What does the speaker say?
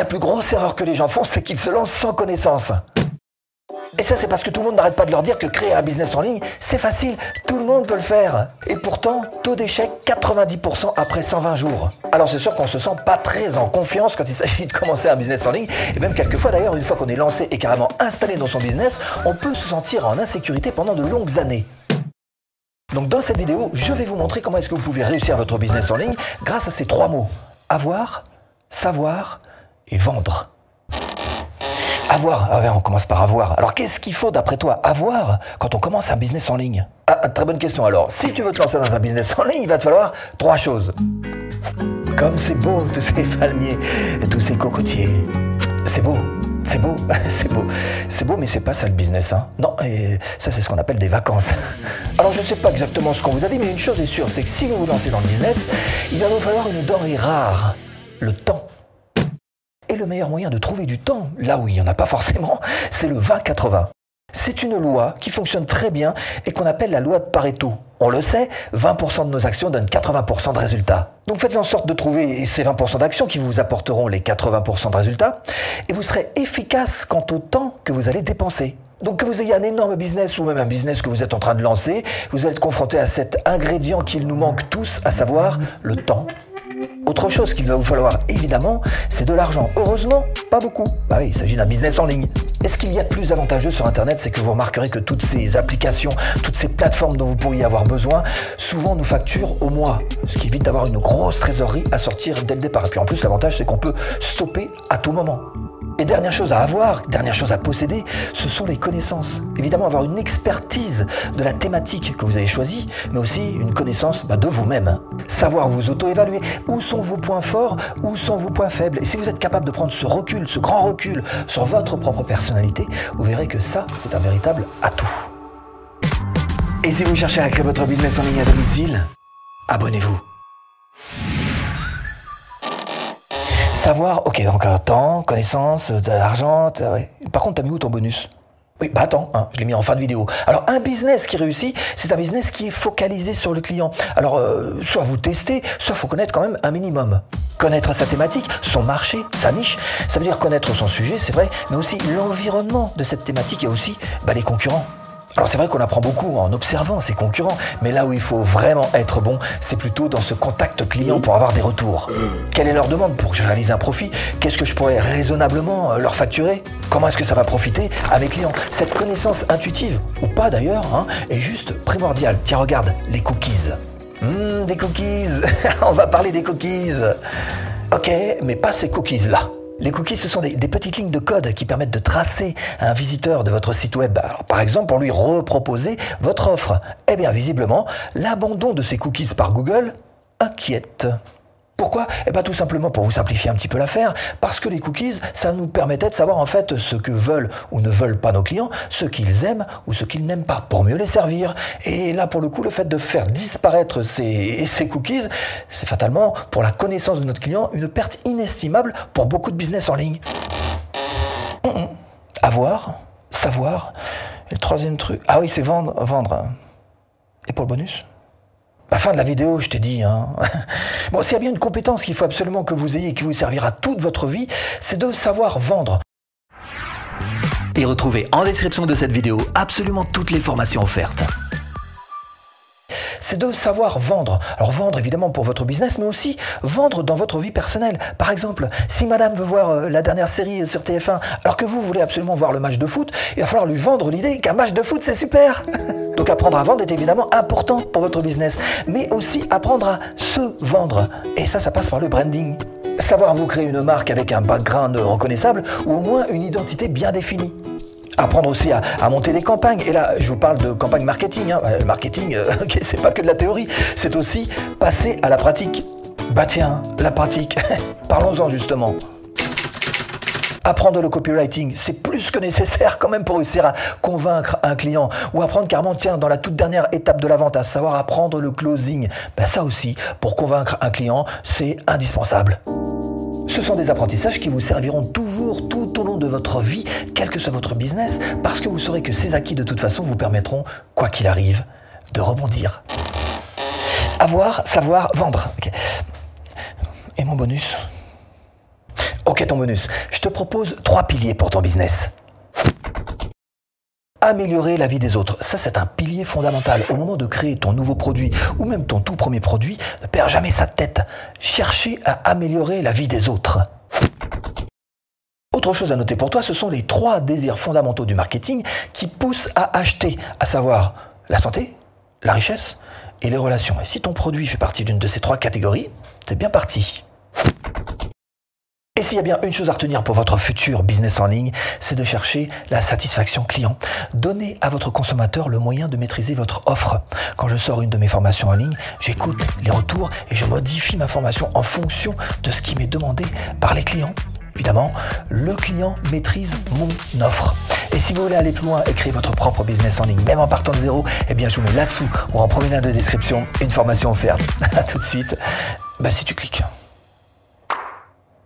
La plus grosse erreur que les gens font, c'est qu'ils se lancent sans connaissance. Et ça, c'est parce que tout le monde n'arrête pas de leur dire que créer un business en ligne, c'est facile, tout le monde peut le faire. Et pourtant, taux d'échec 90% après 120 jours. Alors c'est sûr qu'on se sent pas très en confiance quand il s'agit de commencer un business en ligne. Et même quelquefois d'ailleurs, une fois qu'on est lancé et carrément installé dans son business, on peut se sentir en insécurité pendant de longues années. Donc dans cette vidéo, je vais vous montrer comment est-ce que vous pouvez réussir votre business en ligne grâce à ces trois mots. Avoir, savoir et vendre. Avoir, ah on commence par avoir. Alors qu'est-ce qu'il faut d'après toi avoir quand on commence un business en ligne? Ah, Très bonne question alors. Si tu veux te lancer dans un business en ligne, il va te falloir trois choses. Comme c'est beau tous ces palmiers tous ces cocotiers. C'est beau. C'est beau, c'est beau, c'est beau, mais c'est pas ça le business, hein. Non, et ça c'est ce qu'on appelle des vacances. Alors je sais pas exactement ce qu'on vous a dit, mais une chose est sûre, c'est que si vous vous lancez dans le business, il va vous falloir une denrée rare, le temps. Et le meilleur moyen de trouver du temps, là où il n'y en a pas forcément, c'est le 20-80. C'est une loi qui fonctionne très bien et qu'on appelle la loi de Pareto. On le sait, 20% de nos actions donnent 80% de résultats. Donc faites en sorte de trouver ces 20% d'actions qui vous apporteront les 80% de résultats et vous serez efficace quant au temps que vous allez dépenser. Donc que vous ayez un énorme business ou même un business que vous êtes en train de lancer, vous êtes confronté à cet ingrédient qu'il nous manque tous, à savoir le temps autre chose qu'il va vous falloir, évidemment, c'est de l'argent. Heureusement, pas beaucoup. Bah oui, il s'agit d'un business en ligne. Et ce qu'il y a de plus avantageux sur Internet, c'est que vous remarquerez que toutes ces applications, toutes ces plateformes dont vous pourriez avoir besoin, souvent nous facturent au mois. Ce qui évite d'avoir une grosse trésorerie à sortir dès le départ. Et puis en plus, l'avantage, c'est qu'on peut stopper à tout moment. Et dernière chose à avoir, dernière chose à posséder, ce sont les connaissances. Évidemment, avoir une expertise de la thématique que vous avez choisie, mais aussi une connaissance bah, de vous-même. Savoir vous auto-évaluer. Où sont vos points forts Où sont vos points faibles Et si vous êtes capable de prendre ce recul, ce grand recul sur votre propre personnalité, vous verrez que ça, c'est un véritable atout. Et si vous cherchez à créer votre business en ligne à domicile, abonnez-vous. Ok, donc temps, connaissance, de l'argent. Par contre, t'as mis où ton bonus? Oui, bah attends, hein, je l'ai mis en fin de vidéo. Alors un business qui réussit, c'est un business qui est focalisé sur le client. Alors euh, soit vous testez, soit faut connaître quand même un minimum. Connaître sa thématique, son marché, sa niche, ça veut dire connaître son sujet, c'est vrai, mais aussi l'environnement de cette thématique et aussi bah, les concurrents. Alors c'est vrai qu'on apprend beaucoup en observant ses concurrents, mais là où il faut vraiment être bon, c'est plutôt dans ce contact client pour avoir des retours. Quelle est leur demande pour que je réalise un profit? Qu'est-ce que je pourrais raisonnablement euh, leur facturer? Comment est-ce que ça va profiter à mes Cette connaissance intuitive, ou pas d'ailleurs, hein, est juste primordiale. Tiens, regarde, les cookies. Hum, des cookies On va parler des cookies Ok, mais pas ces cookies-là. Les cookies, ce sont des, petites lignes de code qui permettent de tracer un visiteur de votre site web. Par exemple, pour lui reproposer votre offre. Eh bien, visiblement, l'abandon de ces cookies par Google inquiète. Pourquoi? Eh bien tout simplement pour vous simplifier un petit peu l'affaire, parce que les cookies, ça nous permettait de savoir en fait ce que veulent ou ne veulent pas nos clients, ce qu'ils aiment ou ce qu'ils n'aiment pas, pour mieux les servir. Et là pour le coup, le fait de faire disparaître ces, cookies, c'est fatalement pour la connaissance de notre client une perte inestimable pour beaucoup de business en ligne. Avoir, savoir. Et le troisième truc, ah oui, c'est vendre, vendre. Et pour le bonus? Fin de la vidéo, je te dis. Hein. Bon, s'il y a bien une compétence qu'il faut absolument que vous ayez et qui vous servira toute votre vie, c'est de savoir vendre. Et retrouvez en description de cette vidéo absolument toutes les formations offertes c'est de savoir vendre. Alors vendre évidemment pour votre business, mais aussi vendre dans votre vie personnelle. Par exemple, si madame veut voir euh, la dernière série sur TF1, alors que vous voulez absolument voir le match de foot, il va falloir lui vendre l'idée qu'un match de foot, c'est super. Donc apprendre à vendre est évidemment important pour votre business, mais aussi apprendre à se vendre. Et ça, ça passe par le branding. Savoir vous créer une marque avec un background reconnaissable ou au moins une identité bien définie apprendre aussi à, monter des campagnes. Et là, je vous parle de campagne marketing. Hein. Le marketing, euh, c'est pas que de la théorie, c'est aussi passer à la pratique. Bah tiens, la pratique. Parlons-en justement. Apprendre le copywriting, c'est plus que nécessaire quand même pour réussir à convaincre un client. Ou apprendre carrément, tiens, dans la toute dernière étape de la vente, à savoir apprendre le closing. Ben ça aussi, pour convaincre un client, c'est indispensable. Ce sont des apprentissages qui vous serviront toujours tout au long de votre vie, quel que soit votre business, parce que vous saurez que ces acquis de toute façon vous permettront, quoi qu'il arrive, de rebondir. Avoir, savoir, vendre. Et mon bonus? Ok ton bonus, je te propose trois piliers pour ton business. Améliorer la vie des autres, ça c'est un pilier fondamental. Au moment de créer ton nouveau produit ou même ton tout premier produit, ne perds jamais sa tête. Cherchez à améliorer la vie des autres. Autre chose à noter pour toi, ce sont les trois désirs fondamentaux du marketing qui poussent à acheter, à savoir la santé, la richesse et les relations. Et si ton produit fait partie d'une de ces trois catégories, c'est bien parti. Et s'il y a bien une chose à retenir pour votre futur business en ligne, c'est de chercher la satisfaction client. Donnez à votre consommateur le moyen de maîtriser votre offre. Quand je sors une de mes formations en ligne, j'écoute les retours et je modifie ma formation en fonction de ce qui m'est demandé par les clients. Évidemment, le client maîtrise mon offre. Et si vous voulez aller plus loin et créer votre propre business en ligne, même en partant de zéro, eh bien je vous mets là-dessous ou en premier lien de description une formation offerte. A tout de suite, bah si tu cliques.